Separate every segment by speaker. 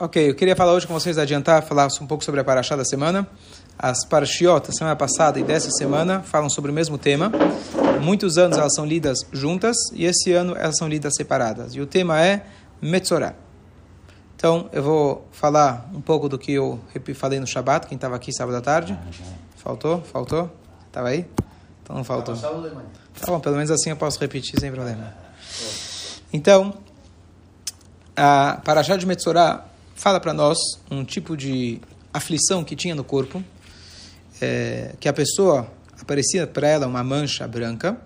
Speaker 1: Ok, eu queria falar hoje com vocês, adiantar, falar um pouco sobre a Paraxá da semana. As Parashiot, semana passada e dessa semana, falam sobre o mesmo tema. Muitos anos elas são lidas juntas e esse ano elas são lidas separadas. E o tema é Metzorah. Então, eu vou falar um pouco do que eu falei no Shabat, quem estava aqui sábado à tarde. Faltou? Faltou? Estava aí? Então não faltou. Tá bom, pelo menos assim eu posso repetir sem problema. Então, a Parashá de Metzorah fala para nós um tipo de aflição que tinha no corpo, é, que a pessoa aparecia para ela uma mancha branca,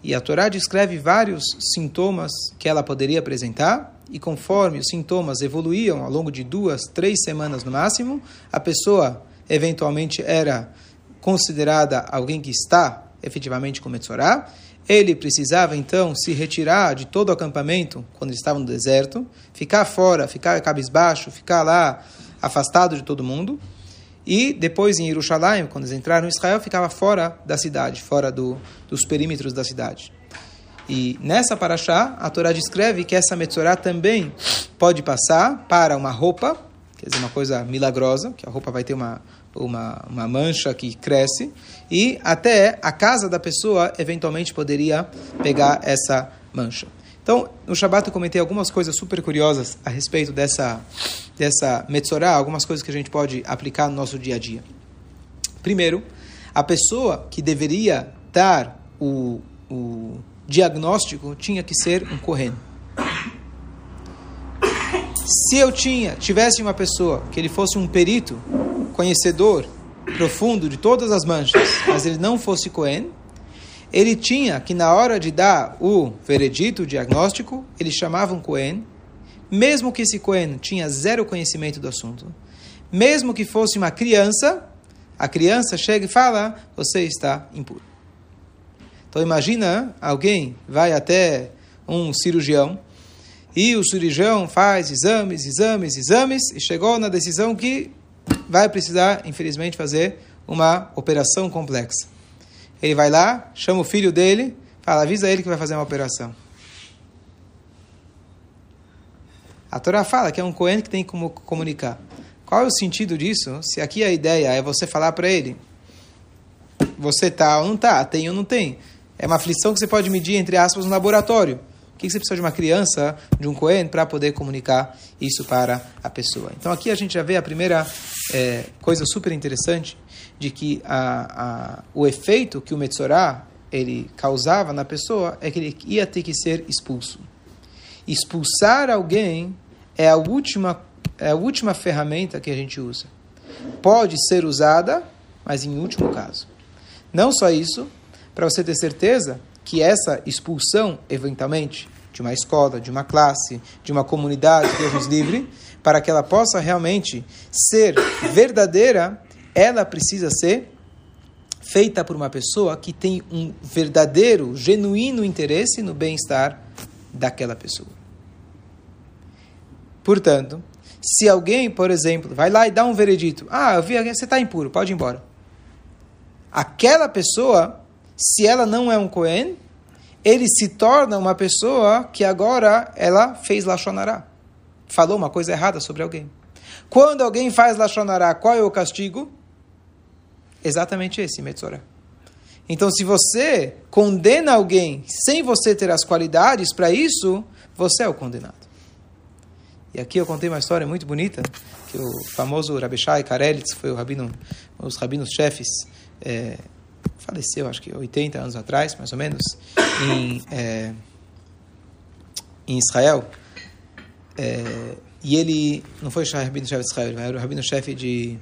Speaker 1: e a Torá descreve vários sintomas que ela poderia apresentar, e conforme os sintomas evoluíam ao longo de duas, três semanas no máximo, a pessoa eventualmente era considerada alguém que está efetivamente com Metzorah, ele precisava então se retirar de todo o acampamento quando estava no deserto, ficar fora, ficar cabisbaixo, ficar lá afastado de todo mundo. E depois em Jerusalém, quando eles entraram em Israel, ficava fora da cidade, fora do, dos perímetros da cidade. E nessa paraxá, a Torá descreve que essa Metzorah também pode passar para uma roupa, quer dizer, uma coisa milagrosa, que a roupa vai ter uma, uma, uma mancha que cresce, e até a casa da pessoa eventualmente poderia pegar essa mancha. Então, no Shabat eu comentei algumas coisas super curiosas a respeito dessa, dessa Metzorah, algumas coisas que a gente pode aplicar no nosso dia a dia. Primeiro, a pessoa que deveria dar o, o diagnóstico tinha que ser um Kohen. Se eu tinha, tivesse uma pessoa que ele fosse um perito, conhecedor profundo de todas as manchas, mas ele não fosse Cohen, ele tinha que na hora de dar o veredito, o diagnóstico, ele chamava um Cohen, mesmo que esse Cohen tinha zero conhecimento do assunto, mesmo que fosse uma criança, a criança chega e fala, você está impuro. Então imagina alguém vai até um cirurgião e o cirurgião faz exames, exames, exames e chegou na decisão que vai precisar, infelizmente, fazer uma operação complexa. Ele vai lá, chama o filho dele, fala, avisa ele que vai fazer uma operação. A Torá fala que é um Cohen que tem como comunicar. Qual é o sentido disso? Se aqui a ideia é você falar para ele, você tá ou não tá, tem ou não tem. É uma aflição que você pode medir, entre aspas, no laboratório. O que você precisa de uma criança, de um Cohen, para poder comunicar isso para a pessoa? Então aqui a gente já vê a primeira é, coisa super interessante de que a, a, o efeito que o Metzorah ele causava na pessoa é que ele ia ter que ser expulso. Expulsar alguém é a última, é a última ferramenta que a gente usa. Pode ser usada, mas em último caso. Não só isso, para você ter certeza que essa expulsão, eventualmente, de uma escola, de uma classe, de uma comunidade, Deus livre, para que ela possa realmente ser verdadeira, ela precisa ser feita por uma pessoa que tem um verdadeiro, genuíno interesse no bem-estar daquela pessoa. Portanto, se alguém, por exemplo, vai lá e dá um veredito, ah, eu vi, você está impuro, pode ir embora. Aquela pessoa se ela não é um Cohen, ele se torna uma pessoa que agora ela fez Lachonará. Falou uma coisa errada sobre alguém. Quando alguém faz Lachonará, qual é o castigo? Exatamente esse, Metzorah. Então, se você condena alguém sem você ter as qualidades para isso, você é o condenado. E aqui eu contei uma história muito bonita, que o famoso Rabeshai Karelitz foi o rabino, os rabinos chefes é, faleceu, acho que 80 anos atrás, mais ou menos, em, é, em Israel. É, e ele não foi o rabino-chefe de Israel, era o rabino-chefe de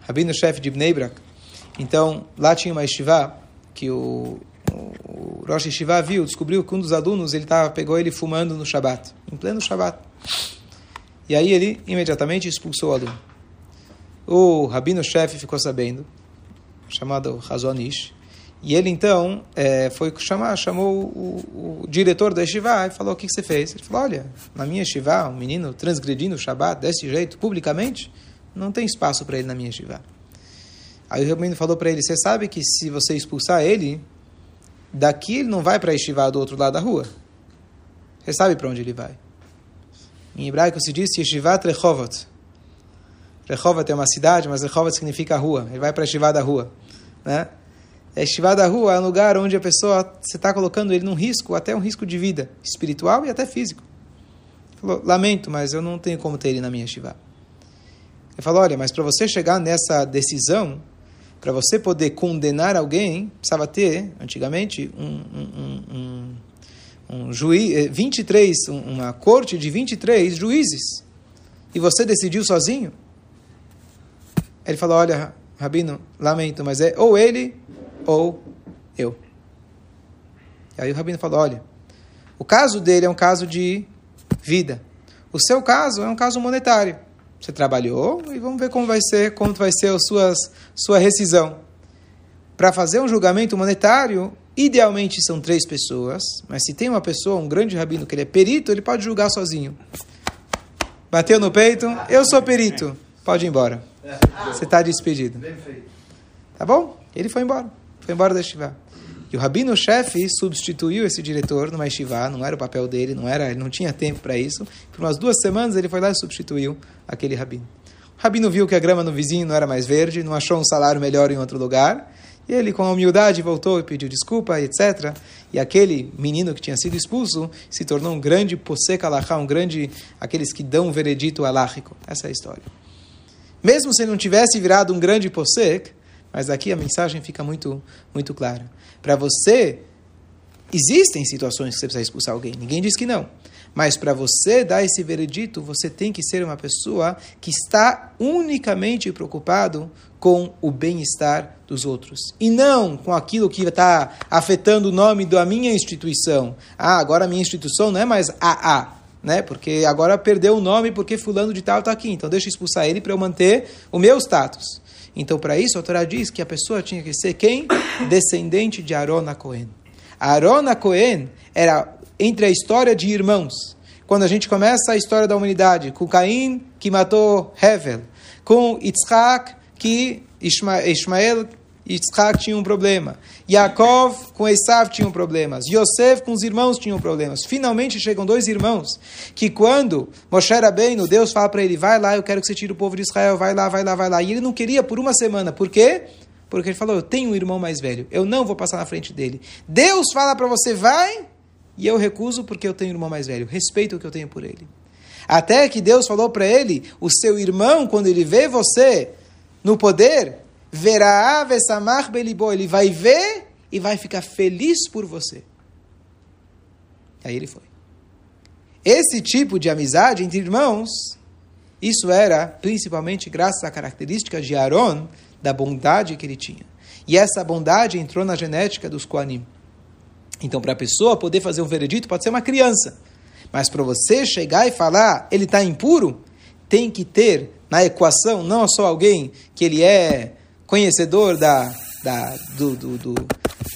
Speaker 1: rabino-chefe de Bnei Brak. Então, lá tinha uma estivá que o, o Rosh Yeshiva viu, descobriu que um dos alunos ele tava, pegou ele fumando no Shabat, em pleno Shabat. E aí ele imediatamente expulsou o aluno. O rabino-chefe ficou sabendo chamado Razonish. E ele então é, foi chamar, chamou o, o, diretor da Shiva e falou: O que, que, você fez? Ele falou: Olha, na minha Shiva, um menino transgredindo o Shabat desse jeito, publicamente, não tem espaço para ele na minha Shiva. Aí o menino falou para ele: Você sabe que se você expulsar ele, daqui ele não vai para a Shiva do outro lado da rua. Você sabe para onde ele vai? Em hebraico se diz Yeshivat Rehovot. Rehovot é uma cidade, mas Rehovot significa rua. Ele vai para a Yeshivat da rua. Né? A Yeshivat da rua é um lugar onde a pessoa, você está colocando ele num risco, até um risco de vida, espiritual e até físico. Ele falou, lamento, mas eu não tenho como ter ele na minha Yeshivat. Ele falou, olha, mas para você chegar nessa decisão, para você poder condenar alguém, precisava ter, antigamente, um, um, um, um juiz, 23, eh, uma corte de 23 juízes. E você decidiu sozinho? Ele falou, olha, Rabino, lamento, mas é ou ele ou eu. E aí o Rabino falou, olha, o caso dele é um caso de vida. O seu caso é um caso monetário. Você trabalhou e vamos ver como vai ser, como vai ser a suas, sua rescisão. Para fazer um julgamento monetário, idealmente são três pessoas, mas se tem uma pessoa, um grande rabino que ele é perito, ele pode julgar sozinho. Bateu no peito, eu sou perito, pode ir embora. Você está despedido. Tá bom? Ele foi embora, foi embora da Shiva. E o rabino-chefe substituiu esse diretor numa Yeshiva, não era o papel dele, não era, ele não tinha tempo para isso. Por umas duas semanas ele foi lá e substituiu aquele rabino. O rabino viu que a grama no vizinho não era mais verde, não achou um salário melhor em outro lugar, e ele, com humildade, voltou e pediu desculpa, etc. E aquele menino que tinha sido expulso se tornou um grande posek alahá, um grande, aqueles que dão um veredito aláhico. Essa é a história. Mesmo se não tivesse virado um grande posek, mas aqui a mensagem fica muito, muito clara. Para você, existem situações que você precisa expulsar alguém. Ninguém diz que não. Mas para você dar esse veredito, você tem que ser uma pessoa que está unicamente preocupado com o bem-estar dos outros. E não com aquilo que está afetando o nome da minha instituição. Ah, agora a minha instituição não é mais AA. Né? Porque agora perdeu o nome porque fulano de tal está aqui. Então deixa eu expulsar ele para eu manter o meu status. Então, para isso, a Torá diz que a pessoa tinha que ser quem? Descendente de Arona Cohen. Arona Cohen era entre a história de irmãos. Quando a gente começa a história da humanidade, com Caim, que matou Hevel, com Yitzhak, que Ismael e Yitzhak tinham um problema. Yaakov com Esav tinham problemas. Yosef com os irmãos tinham problemas. Finalmente chegam dois irmãos que quando Moshe no Deus fala para ele, vai lá, eu quero que você tire o povo de Israel, vai lá, vai lá, vai lá. E ele não queria por uma semana. Por quê? Porque ele falou, eu tenho um irmão mais velho, eu não vou passar na frente dele. Deus fala para você, vai, e eu recuso porque eu tenho um irmão mais velho. Respeito o que eu tenho por ele. Até que Deus falou para ele, o seu irmão, quando ele vê você no poder, verá vesamach belibo, ele vai ver e vai ficar feliz por você. Aí ele foi. Esse tipo de amizade entre irmãos, isso era principalmente graças à característica de Aaron, da bondade que ele tinha. E essa bondade entrou na genética dos Koanim. Então, para a pessoa poder fazer um veredito, pode ser uma criança. Mas para você chegar e falar, ele está impuro, tem que ter na equação não só alguém que ele é conhecedor da, da, do, do, do,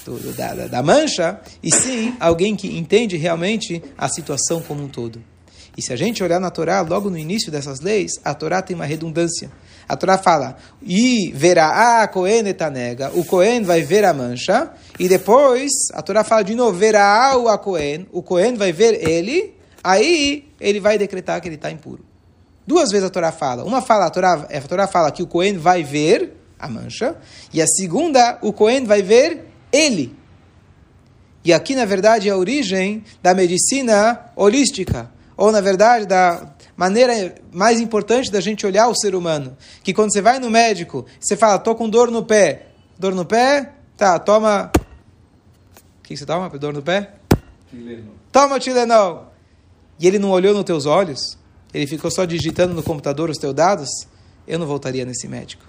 Speaker 1: do da, da mancha, e sim alguém que entende realmente a situação como um todo. E se a gente olhar na Torá, logo no início dessas leis, a Torá tem uma redundância. A Torá fala, e verá a Cohen etanega, o Cohen vai ver a mancha, e depois a Torá fala de novo, verá o a Cohen, o Cohen vai ver ele, aí ele vai decretar que ele está impuro. Duas vezes a Torá fala. Uma fala, a Torá, a Torá fala que o Cohen vai ver, a mancha, e a segunda, o Cohen vai ver ele. E aqui, na verdade, é a origem da medicina holística, ou, na verdade, da maneira mais importante da gente olhar o ser humano. Que quando você vai no médico, você fala, tô com dor no pé. Dor no pé? Tá, toma... O que você toma? Dor no pé? Tilenol. Toma Tilenol. E ele não olhou nos teus olhos? Ele ficou só digitando no computador os teus dados? Eu não voltaria nesse médico.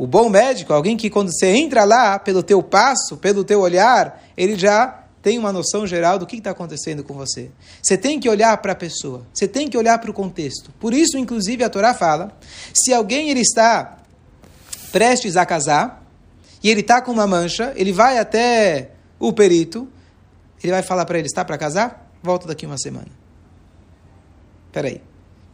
Speaker 1: O bom médico, alguém que quando você entra lá, pelo teu passo, pelo teu olhar, ele já tem uma noção geral do que está acontecendo com você. Você tem que olhar para a pessoa, você tem que olhar para o contexto. Por isso, inclusive, a Torá fala, se alguém ele está prestes a casar, e ele está com uma mancha, ele vai até o perito, ele vai falar para ele, está para casar? Volta daqui uma semana. Peraí.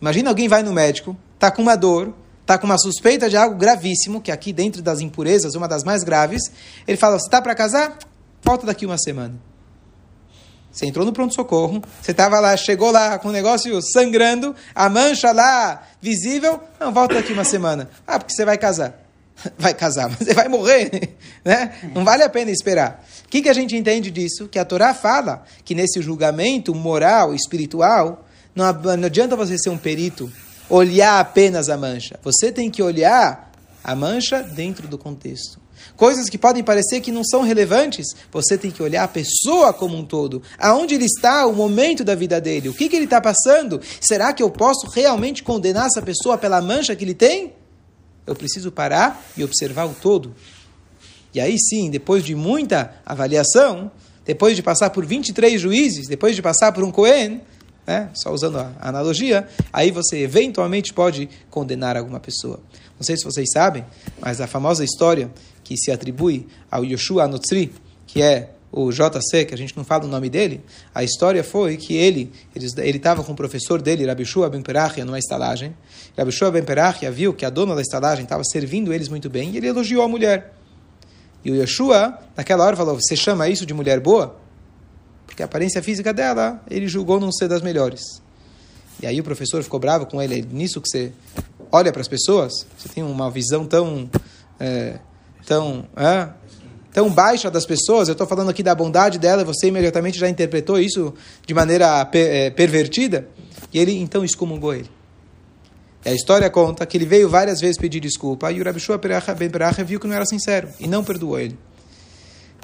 Speaker 1: Imagina alguém vai no médico, está com uma dor, está com uma suspeita de algo gravíssimo, que aqui dentro das impurezas, uma das mais graves, ele fala, você está para casar? Volta daqui uma semana. Você entrou no pronto-socorro, você estava lá, chegou lá com o negócio sangrando, a mancha lá visível. Não, volta daqui uma semana. Ah, porque você vai casar. Vai casar, mas você vai morrer, né? Não vale a pena esperar. O que, que a gente entende disso? Que a Torá fala que nesse julgamento moral, espiritual, não, adianta você ser um perito, olhar apenas a mancha. Você tem que olhar a mancha dentro do contexto. Coisas que podem parecer que não são relevantes, você tem que olhar a pessoa como um todo. Aonde ele está, o momento da vida dele, o que, que ele está passando. Será que eu posso realmente condenar essa pessoa pela mancha que ele tem? Eu preciso parar e observar o todo. E aí sim, depois de muita avaliação, depois de passar por 23 juízes, depois de passar por um Cohen, né, só usando a analogia, aí você eventualmente pode condenar alguma pessoa. Não sei se vocês sabem, mas a famosa história que se atribui ao Yoshua Anotzri, que é o JC, que a gente não fala o nome dele, a história foi que ele ele estava com o professor dele, Rabi Shua Ben Perachia, numa estalagem. Rabi Shua Ben Perachia viu que a dona da estalagem estava servindo eles muito bem e ele elogiou a mulher. E o Yeshua, naquela hora, falou: Você chama isso de mulher boa? Porque a aparência física dela, ele julgou não ser das melhores. E aí o professor ficou bravo com ele. Nisso que você olha para as pessoas, você tem uma visão tão. É, tão é, tão baixa das pessoas, eu estou falando aqui da bondade dela, você imediatamente já interpretou isso de maneira per, é, pervertida, e ele então excomungou ele. E a história conta que ele veio várias vezes pedir desculpa, e o Rabi Shua Ben Peracha viu que não era sincero, e não perdoou ele.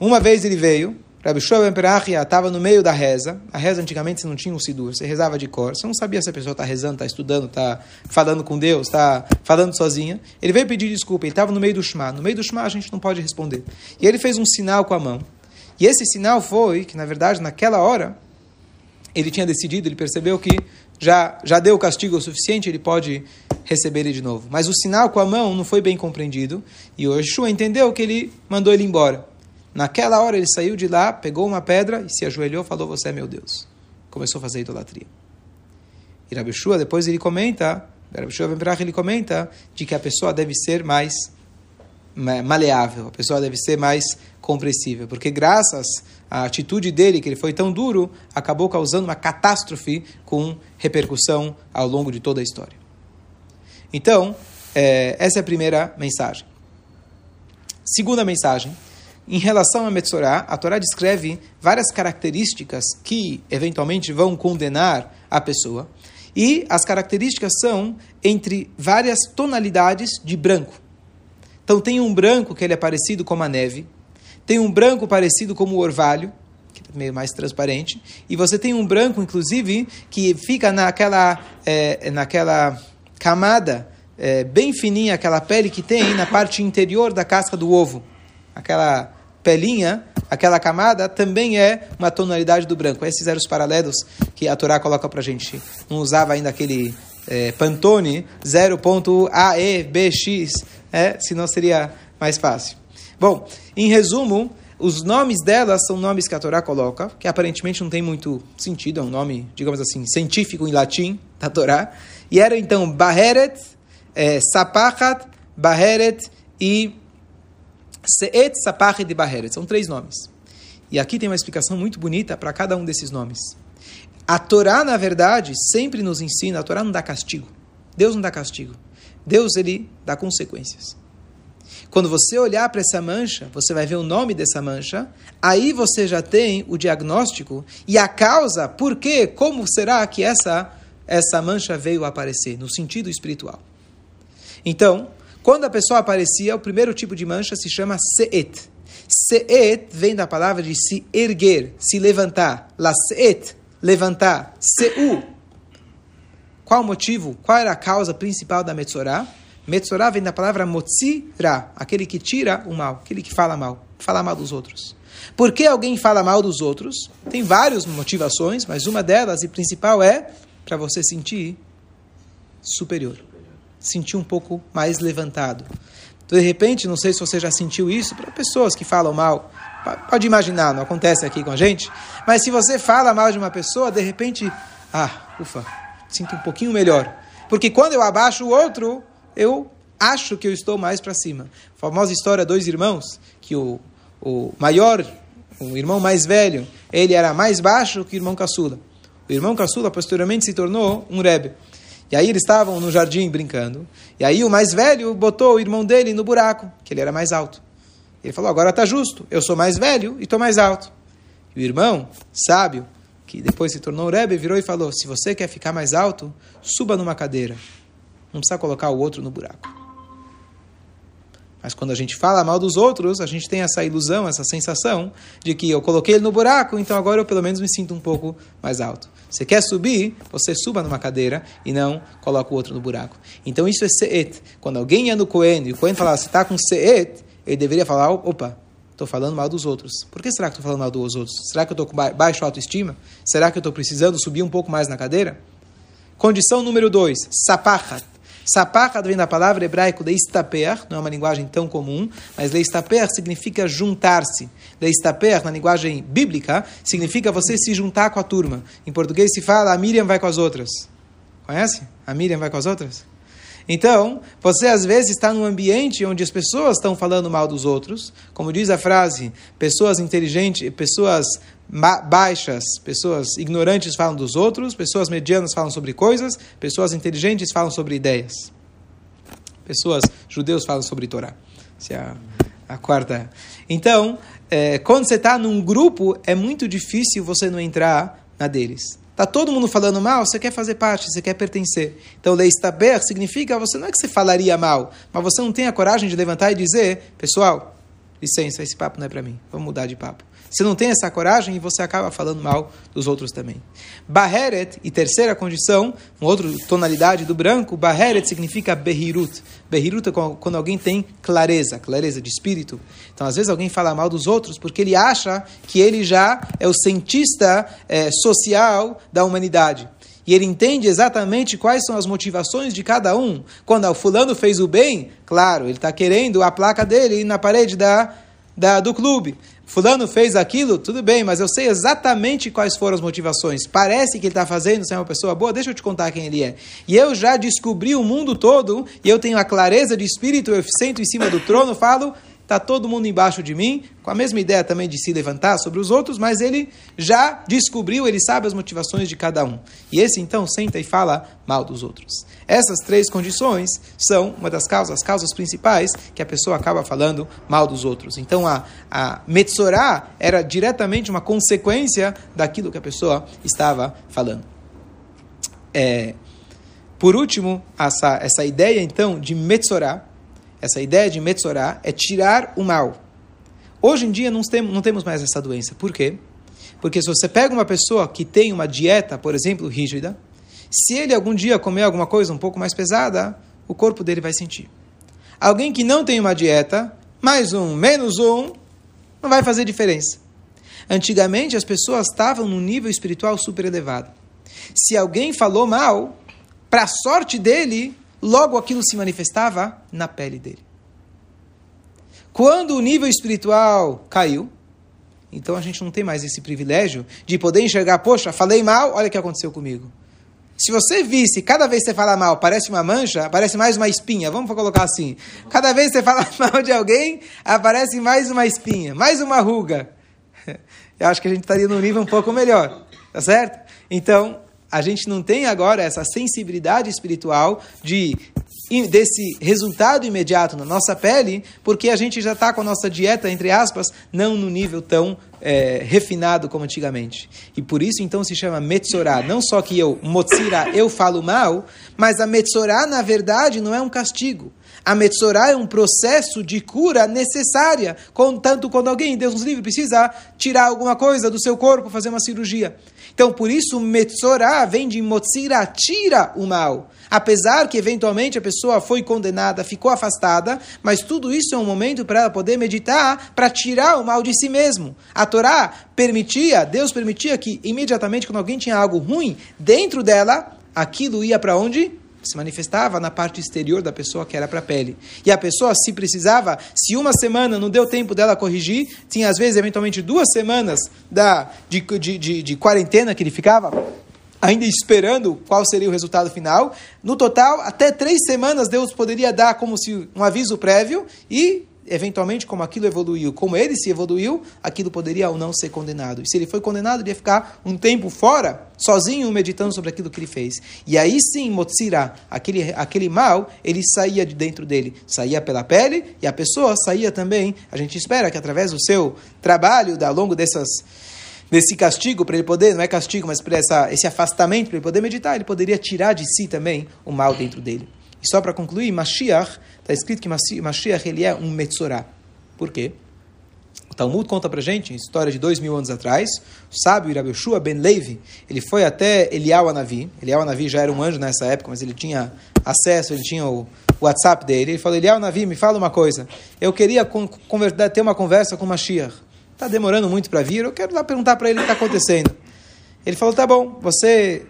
Speaker 1: Uma vez ele veio, Rabi Ben Perachia estava no meio da reza. A reza antigamente você não tinha um sidur, você rezava de cor. Você não sabia se a pessoa está rezando, está estudando, está falando com Deus, está falando sozinha. Ele veio pedir desculpa, ele estava no meio do Shema. No meio do Shema a gente não pode responder. E ele fez um sinal com a mão. E esse sinal foi que, na verdade, naquela hora, ele tinha decidido, ele percebeu que já, já deu o castigo o suficiente, ele pode receber ele de novo. Mas o sinal com a mão não foi bem compreendido. E o Yeshua entendeu que ele mandou ele embora. Naquela hora ele saiu de lá, pegou uma pedra e se ajoelhou falou: Você é meu Deus. Começou a fazer idolatria. E Rabi Shua, depois ele comenta, Rabi Shua ele comenta de que a pessoa deve ser mais maleável, a pessoa deve ser mais compreensível, porque graças à atitude dele, que ele foi tão duro, acabou causando uma catástrofe com repercussão ao longo de toda a história. Então, é, essa é a primeira mensagem. Segunda mensagem em relação a Metzorah, a Torá descreve várias características que eventualmente vão condenar a pessoa. E as características são entre várias tonalidades de branco. Então tem um branco que ele é parecido com a neve, tem um branco parecido como o orvalho, que é meio mais transparente, e você tem um branco, inclusive, que fica naquela, é, naquela camada é, bem fininha, aquela pele que tem na parte interior da casca do ovo aquela pelinha, aquela camada, também é uma tonalidade do branco. Esses eram os paralelos que a Torá coloca para a gente. Não usava ainda aquele é, Pantone 0.AEBX, é, senão seria mais fácil. Bom, em resumo, os nomes delas são nomes que a Torá coloca, que aparentemente não tem muito sentido, é um nome, digamos assim, científico em latim da Torá. E eram então Baheret, é, Sapachat, Baheret e Seet Sapach de Baheret. São três nomes. E aqui tem uma explicação muito bonita para cada um desses nomes. A Torá, na verdade, sempre nos ensina, a Torá não dá castigo. Deus não dá castigo. Deus, ele dá consequências. Quando você olhar para essa mancha, você vai ver o nome dessa mancha, aí você já tem o diagnóstico e a causa, por quê, como será que essa, essa mancha veio a aparecer, no sentido espiritual. Então, quando a pessoa aparecia, o primeiro tipo de mancha se chama seet. Seet vem da palavra de se erguer, se levantar. La seet, levantar. Seu. Qual o motivo? Qual era a causa principal da Metzorah? Metzorah vem da palavra motzira, aquele que tira o mal, aquele que fala mal, fala mal dos outros. Por que alguém fala mal dos outros? Tem várias motivações, mas uma delas e principal é para você sentir superior sentir um pouco mais levantado. Então, de repente, não sei se você já sentiu isso, para pessoas que falam mal, pode imaginar, não acontece aqui com a gente, mas se você fala mal de uma pessoa, de repente, ah, ufa, sinto um pouquinho melhor. Porque quando eu abaixo o outro, eu acho que eu estou mais para cima. A famosa história dois irmãos, que o, o maior o irmão mais velho, ele era mais baixo que o irmão caçula. O irmão caçula posteriormente se tornou um Rebbe. E aí eles estavam no jardim brincando. E aí o mais velho botou o irmão dele no buraco, que ele era mais alto. Ele falou: agora está justo, eu sou mais velho e estou mais alto. E o irmão, sábio, que depois se tornou Rebbe, virou e falou: se você quer ficar mais alto, suba numa cadeira. Não precisa colocar o outro no buraco. Mas quando a gente fala mal dos outros, a gente tem essa ilusão, essa sensação de que eu coloquei ele no buraco, então agora eu pelo menos me sinto um pouco mais alto. Você quer subir, você suba numa cadeira e não coloca o outro no buraco. Então isso é seet. Quando alguém ia no Cohen e o Cohen falava, você está com seet, ele deveria falar, opa, estou falando mal dos outros. Por que será que estou falando mal dos outros? Será que eu estou com baixo autoestima? Será que eu estou precisando subir um pouco mais na cadeira? Condição número dois, sapachat. Sapachat vem da palavra hebraico leistaper, não é uma linguagem tão comum, mas leistaper significa juntar-se. Leistaper, na linguagem bíblica, significa você se juntar com a turma. Em português se fala, a Miriam vai com as outras. Conhece? A Miriam vai com as outras? Então, você às vezes está num ambiente onde as pessoas estão falando mal dos outros, como diz a frase, pessoas inteligentes, pessoas baixas, pessoas ignorantes falam dos outros, pessoas medianas falam sobre coisas, pessoas inteligentes falam sobre ideias. Pessoas judeus falam sobre Torá. Essa é a, a quarta. Então, é, quando você está num grupo, é muito difícil você não entrar na deles. Tá todo mundo falando mal, você quer fazer parte, você quer pertencer. Então, leistaber significa, você não é que você falaria mal, mas você não tem a coragem de levantar e dizer, pessoal, licença, esse papo não é para mim, vamos mudar de papo. Você não tem essa coragem e você acaba falando mal dos outros também. Baheret, e terceira condição, uma outra tonalidade do branco, Baheret significa Behirut. Behirut é quando alguém tem clareza, clareza de espírito. Então, às vezes, alguém fala mal dos outros porque ele acha que ele já é o cientista é, social da humanidade. E ele entende exatamente quais são as motivações de cada um. Quando o fulano fez o bem, claro, ele está querendo a placa dele na parede da, da, do clube. Fulano fez aquilo, tudo bem, mas eu sei exatamente quais foram as motivações. Parece que ele está fazendo ser uma pessoa boa, deixa eu te contar quem ele é. E eu já descobri o mundo todo, e eu tenho a clareza de espírito, eu sento em cima do trono, falo, está todo mundo embaixo de mim, com a mesma ideia também de se levantar sobre os outros, mas ele já descobriu, ele sabe as motivações de cada um. E esse então senta e fala mal dos outros. Essas três condições são uma das causas, as causas principais que a pessoa acaba falando mal dos outros. Então a, a Metzorá era diretamente uma consequência daquilo que a pessoa estava falando. É, por último, essa, essa ideia então de Metzorá, essa ideia de Metzorá é tirar o mal. Hoje em dia não temos, não temos mais essa doença. Por quê? Porque se você pega uma pessoa que tem uma dieta, por exemplo, rígida, se ele algum dia comer alguma coisa um pouco mais pesada, o corpo dele vai sentir. Alguém que não tem uma dieta, mais um, menos um, não vai fazer diferença. Antigamente as pessoas estavam num nível espiritual super elevado. Se alguém falou mal, para sorte dele, logo aquilo se manifestava na pele dele. Quando o nível espiritual caiu, então a gente não tem mais esse privilégio de poder enxergar, poxa, falei mal, olha o que aconteceu comigo. Se você visse, cada vez que você fala mal, parece uma mancha, aparece mais uma espinha, vamos colocar assim. Cada vez que você fala mal de alguém, aparece mais uma espinha, mais uma ruga. Eu acho que a gente estaria num nível um pouco melhor, tá certo? Então, a gente não tem agora essa sensibilidade espiritual de desse resultado imediato na nossa pele, porque a gente já está com a nossa dieta, entre aspas, não no nível tão é, refinado como antigamente. E por isso então se chama Metzorá. Não só que eu, Motzira, eu falo mal, mas a Metzorá, na verdade, não é um castigo. A Metzorá é um processo de cura necessária, tanto quando alguém, Deus nos livre, precisa tirar alguma coisa do seu corpo, fazer uma cirurgia. Então, por isso, Metzorá vem de Motzira, tira o mal. Apesar que, eventualmente, a pessoa foi condenada, ficou afastada, mas tudo isso é um momento para ela poder meditar, para tirar o mal de si mesmo. A Torá permitia, Deus permitia que, imediatamente, quando alguém tinha algo ruim dentro dela, aquilo ia para onde? Se manifestava na parte exterior da pessoa, que era para a pele. E a pessoa, se precisava, se uma semana não deu tempo dela corrigir, tinha às vezes, eventualmente, duas semanas da, de, de, de, de quarentena que ele ficava ainda esperando qual seria o resultado final. No total, até três semanas Deus poderia dar como se um aviso prévio e eventualmente, como aquilo evoluiu, como ele se evoluiu, aquilo poderia ou não ser condenado. E se ele foi condenado, ele ia ficar um tempo fora, sozinho, meditando sobre aquilo que ele fez. E aí sim, Motsira, aquele, aquele mal, ele saía de dentro dele. Saía pela pele e a pessoa saía também. A gente espera que através do seu trabalho, ao longo dessas desse castigo, para ele poder, não é castigo, mas para esse afastamento, para ele poder meditar, ele poderia tirar de si também o mal dentro dele. E só para concluir, Mashiach, está escrito que Mashiach ele é um Metzorah. Por quê? O Talmud conta para gente, história de dois mil anos atrás, o sábio Irabushua ben Levi, ele foi até Eliyahu Anavi, Eliyahu Anavi já era um anjo nessa época, mas ele tinha acesso, ele tinha o WhatsApp dele, ele falou, Eliyahu Anavi, me fala uma coisa, eu queria ter uma conversa com Mashiach, está demorando muito para vir, eu quero lá perguntar para ele o que está acontecendo. Ele falou, tá bom, você,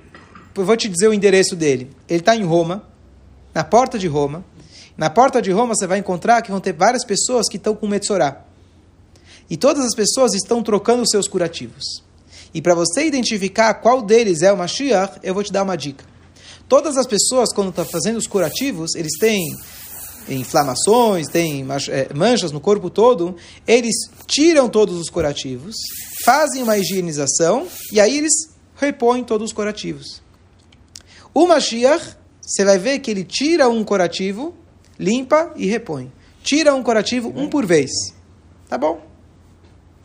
Speaker 1: eu vou te dizer o endereço dele. Ele está em Roma, na porta de Roma. Na porta de Roma você vai encontrar que vão ter várias pessoas que estão com Metsorá. E todas as pessoas estão trocando os seus curativos. E para você identificar qual deles é o Mashiach, eu vou te dar uma dica. Todas as pessoas, quando estão fazendo os curativos, eles têm inflamações, têm é, manchas no corpo todo, eles tiram todos os curativos, fazem uma higienização e aí eles repõem todos os curativos. O Mashiach, você vai ver que ele tira um curativo, limpa e repõe. Tira um curativo, um por vez. Tá bom?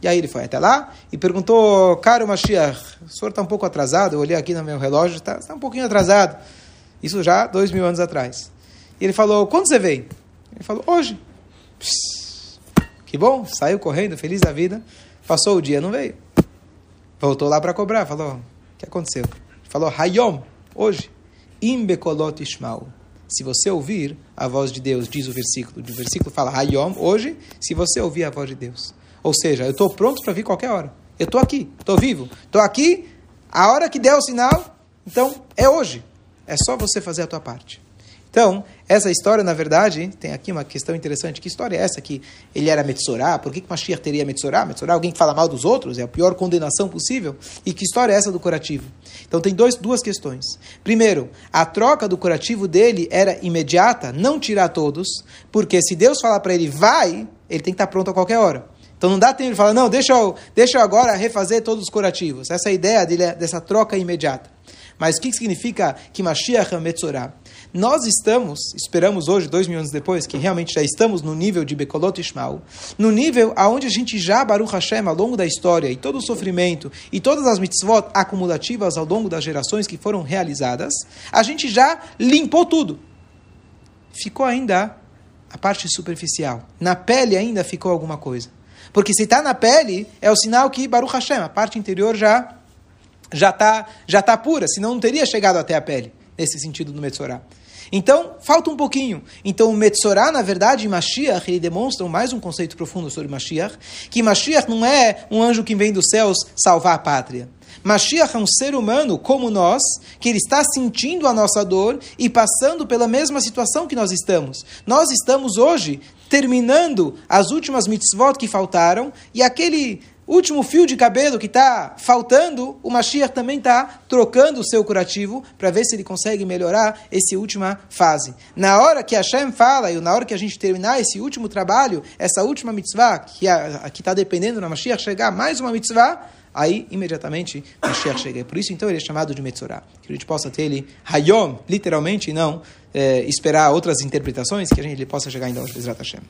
Speaker 1: E aí ele foi até lá e perguntou, caro Mashiach, o senhor está um pouco atrasado, eu olhei aqui no meu relógio, está tá um pouquinho atrasado. Isso já dois mil anos atrás. E ele falou, quando você veio? Ele falou, hoje. Psss, que bom, saiu correndo, feliz da vida. Passou o dia, não veio. Voltou lá para cobrar, falou, o que aconteceu? Ele falou, Hayom, hoje. Imbekolot Ishmael. Se você ouvir a voz de Deus, diz o versículo. O versículo fala, Hayom, hoje, se você ouvir a voz de Deus. Ou seja, eu estou pronto para vir qualquer hora. Eu estou aqui, estou vivo. Estou aqui, a hora que der o sinal, então é hoje. É só você fazer a tua parte. Então, essa história, na verdade, tem aqui uma questão interessante. Que história é essa que ele era Metsorá? Por que, que Mashiach teria Metsorá? Metsorá é alguém que fala mal dos outros? É a pior condenação possível? E que história é essa do curativo? Então, tem dois, duas questões. Primeiro, a troca do curativo dele era imediata, não tirar todos, porque se Deus falar para ele, vai, ele tem que estar pronto a qualquer hora. Então não dá tempo de falar, não, deixa eu, deixa eu agora refazer todos os curativos. Essa é a ideia dele, dessa troca imediata. Mas o que significa que Mashiach é Metzorah? Nós estamos, esperamos hoje, dois mil anos depois, que realmente já estamos no nível de Bekolot Ishmael, no nível aonde a gente já, Baruch Hashem, ao longo da história, e todo o sofrimento, e todas as mitzvot acumulativas ao longo das gerações que foram realizadas, a gente já limpou tudo. Ficou ainda a parte superficial. Na pele ainda ficou alguma coisa. Porque se está na pele, é o sinal que Baruch Hashem, a parte interior já já está já tá pura, senão não teria chegado até a pele nesse sentido do Metzorah. Então, falta um pouquinho. Então, o Metzorah, na verdade, em Mashiach, ele demonstra mais um conceito profundo sobre Mashiach, que Mashiach não é um anjo que vem dos céus salvar a pátria. Mashiach é um ser humano como nós, que ele está sentindo a nossa dor e passando pela mesma situação que nós estamos. Nós estamos hoje terminando as últimas mitzvot que faltaram e aquele último fio de cabelo que está faltando, o Mashiach também está trocando o seu curativo para ver se ele consegue melhorar essa última fase. Na hora que Hashem fala e na hora que a gente terminar esse último trabalho, essa última mitzvah, que está dependendo na Mashiach chegar mais uma mitzvah, aí imediatamente Mashiach chega. Por isso, então, ele é chamado de Metzorah. Que a gente possa ter ele Hayom, literalmente, não é, esperar outras interpretações, que a gente possa chegar ainda hoje, Bezrat Hashem.